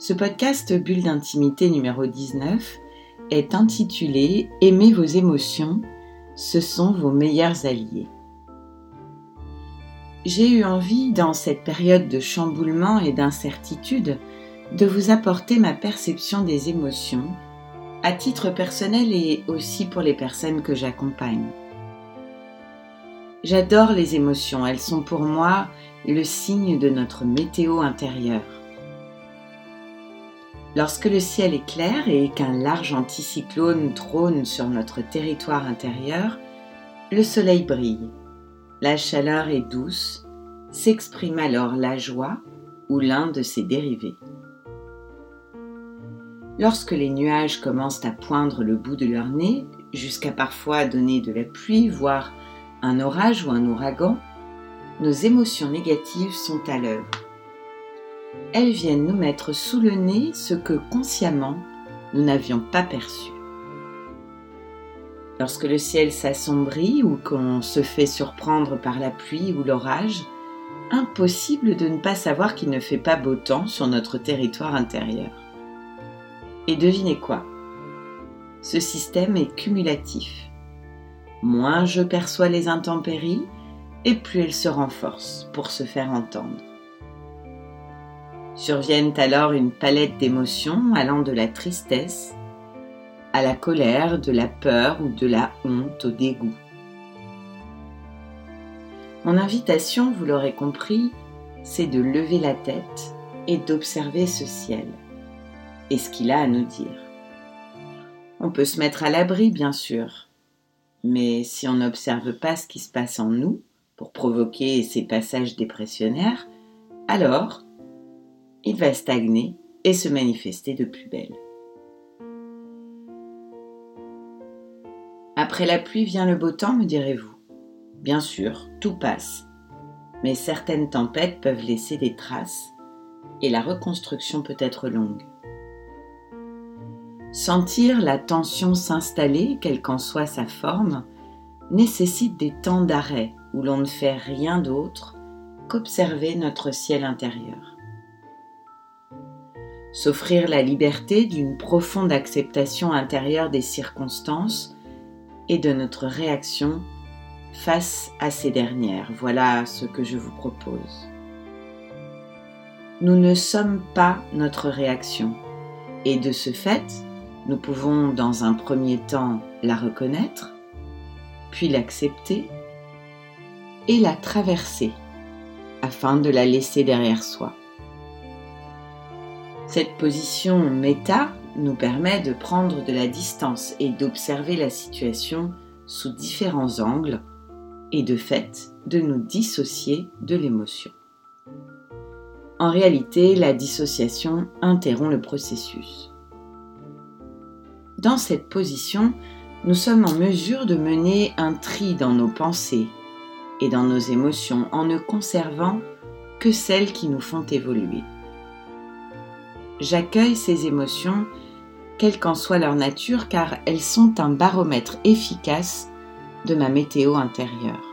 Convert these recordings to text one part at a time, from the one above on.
Ce podcast Bulle d'intimité numéro 19 est intitulé Aimez vos émotions, ce sont vos meilleurs alliés. J'ai eu envie, dans cette période de chamboulement et d'incertitude, de vous apporter ma perception des émotions, à titre personnel et aussi pour les personnes que j'accompagne. J'adore les émotions, elles sont pour moi le signe de notre météo intérieure. Lorsque le ciel est clair et qu'un large anticyclone trône sur notre territoire intérieur, le soleil brille, la chaleur est douce, s'exprime alors la joie ou l'un de ses dérivés. Lorsque les nuages commencent à poindre le bout de leur nez, jusqu'à parfois donner de la pluie, voire un orage ou un ouragan, nos émotions négatives sont à l'œuvre elles viennent nous mettre sous le nez ce que consciemment nous n'avions pas perçu. Lorsque le ciel s'assombrit ou qu'on se fait surprendre par la pluie ou l'orage, impossible de ne pas savoir qu'il ne fait pas beau temps sur notre territoire intérieur. Et devinez quoi? Ce système est cumulatif. Moins je perçois les intempéries, et plus elles se renforcent pour se faire entendre. Surviennent alors une palette d'émotions allant de la tristesse à la colère, de la peur ou de la honte au dégoût. Mon invitation, vous l'aurez compris, c'est de lever la tête et d'observer ce ciel et ce qu'il a à nous dire. On peut se mettre à l'abri, bien sûr, mais si on n'observe pas ce qui se passe en nous pour provoquer ces passages dépressionnaires, alors il va stagner et se manifester de plus belle. Après la pluie vient le beau temps, me direz-vous. Bien sûr, tout passe, mais certaines tempêtes peuvent laisser des traces et la reconstruction peut être longue. Sentir la tension s'installer, quelle qu'en soit sa forme, nécessite des temps d'arrêt où l'on ne fait rien d'autre qu'observer notre ciel intérieur s'offrir la liberté d'une profonde acceptation intérieure des circonstances et de notre réaction face à ces dernières. Voilà ce que je vous propose. Nous ne sommes pas notre réaction et de ce fait, nous pouvons dans un premier temps la reconnaître, puis l'accepter et la traverser afin de la laisser derrière soi. Cette position méta nous permet de prendre de la distance et d'observer la situation sous différents angles et de fait de nous dissocier de l'émotion. En réalité, la dissociation interrompt le processus. Dans cette position, nous sommes en mesure de mener un tri dans nos pensées et dans nos émotions en ne conservant que celles qui nous font évoluer j'accueille ces émotions, quelle qu'en soit leur nature, car elles sont un baromètre efficace de ma météo intérieure.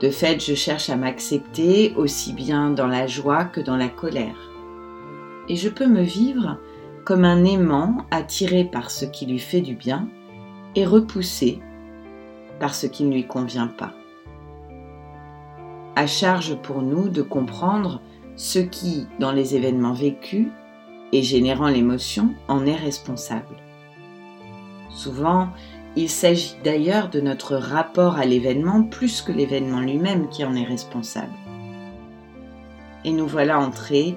De fait, je cherche à m'accepter aussi bien dans la joie que dans la colère. Et je peux me vivre comme un aimant attiré par ce qui lui fait du bien et repoussé par ce qui ne lui convient pas. À charge pour nous de comprendre ce qui, dans les événements vécus et générant l'émotion, en est responsable. Souvent, il s'agit d'ailleurs de notre rapport à l'événement plus que l'événement lui-même qui en est responsable. Et nous voilà entrés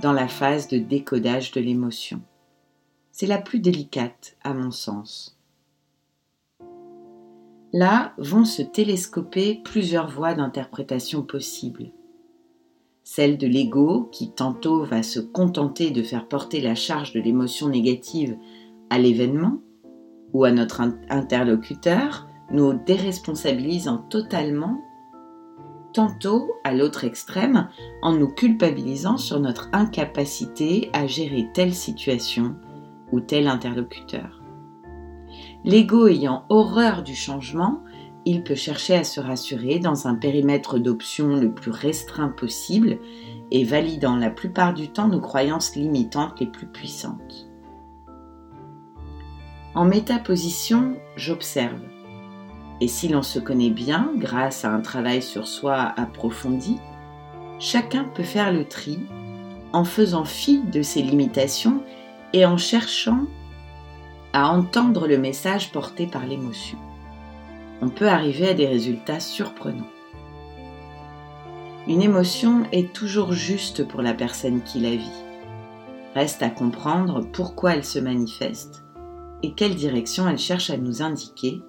dans la phase de décodage de l'émotion. C'est la plus délicate, à mon sens. Là vont se télescoper plusieurs voies d'interprétation possibles celle de l'ego qui tantôt va se contenter de faire porter la charge de l'émotion négative à l'événement ou à notre interlocuteur, nous déresponsabilisant totalement, tantôt à l'autre extrême en nous culpabilisant sur notre incapacité à gérer telle situation ou tel interlocuteur. L'ego ayant horreur du changement, il peut chercher à se rassurer dans un périmètre d'options le plus restreint possible et validant la plupart du temps nos croyances limitantes les plus puissantes. En métaposition, j'observe. Et si l'on se connaît bien grâce à un travail sur soi approfondi, chacun peut faire le tri en faisant fi de ses limitations et en cherchant à entendre le message porté par l'émotion. On peut arriver à des résultats surprenants. Une émotion est toujours juste pour la personne qui la vit. Reste à comprendre pourquoi elle se manifeste et quelle direction elle cherche à nous indiquer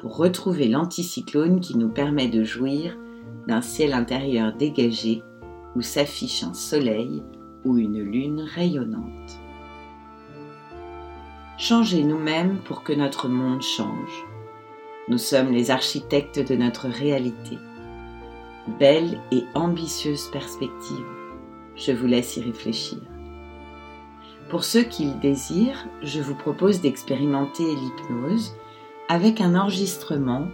pour retrouver l'anticyclone qui nous permet de jouir d'un ciel intérieur dégagé où s'affiche un soleil ou une lune rayonnante. Changez nous-mêmes pour que notre monde change. Nous sommes les architectes de notre réalité. Belle et ambitieuse perspective. Je vous laisse y réfléchir. Pour ceux qui le désirent, je vous propose d'expérimenter l'hypnose avec un enregistrement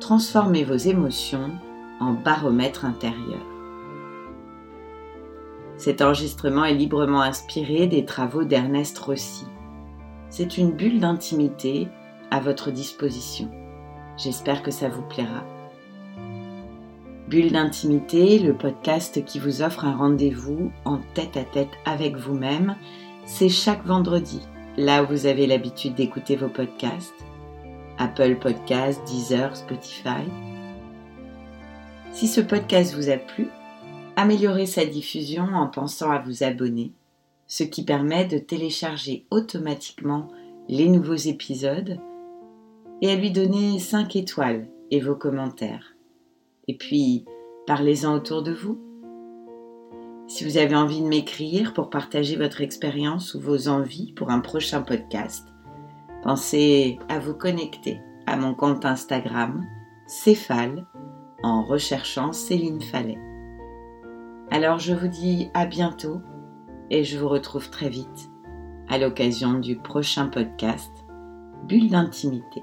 Transformez vos émotions en baromètre intérieur. Cet enregistrement est librement inspiré des travaux d'Ernest Rossi c'est une bulle d'intimité à votre disposition. J'espère que ça vous plaira. Bulle d'intimité, le podcast qui vous offre un rendez-vous en tête à tête avec vous-même, c'est chaque vendredi, là où vous avez l'habitude d'écouter vos podcasts. Apple Podcasts, Deezer, Spotify. Si ce podcast vous a plu, améliorez sa diffusion en pensant à vous abonner ce qui permet de télécharger automatiquement les nouveaux épisodes et à lui donner 5 étoiles et vos commentaires. Et puis, parlez-en autour de vous. Si vous avez envie de m'écrire pour partager votre expérience ou vos envies pour un prochain podcast, pensez à vous connecter à mon compte Instagram, Céphale, en recherchant Céline Fallet. Alors je vous dis à bientôt et je vous retrouve très vite à l'occasion du prochain podcast Bulle d'intimité.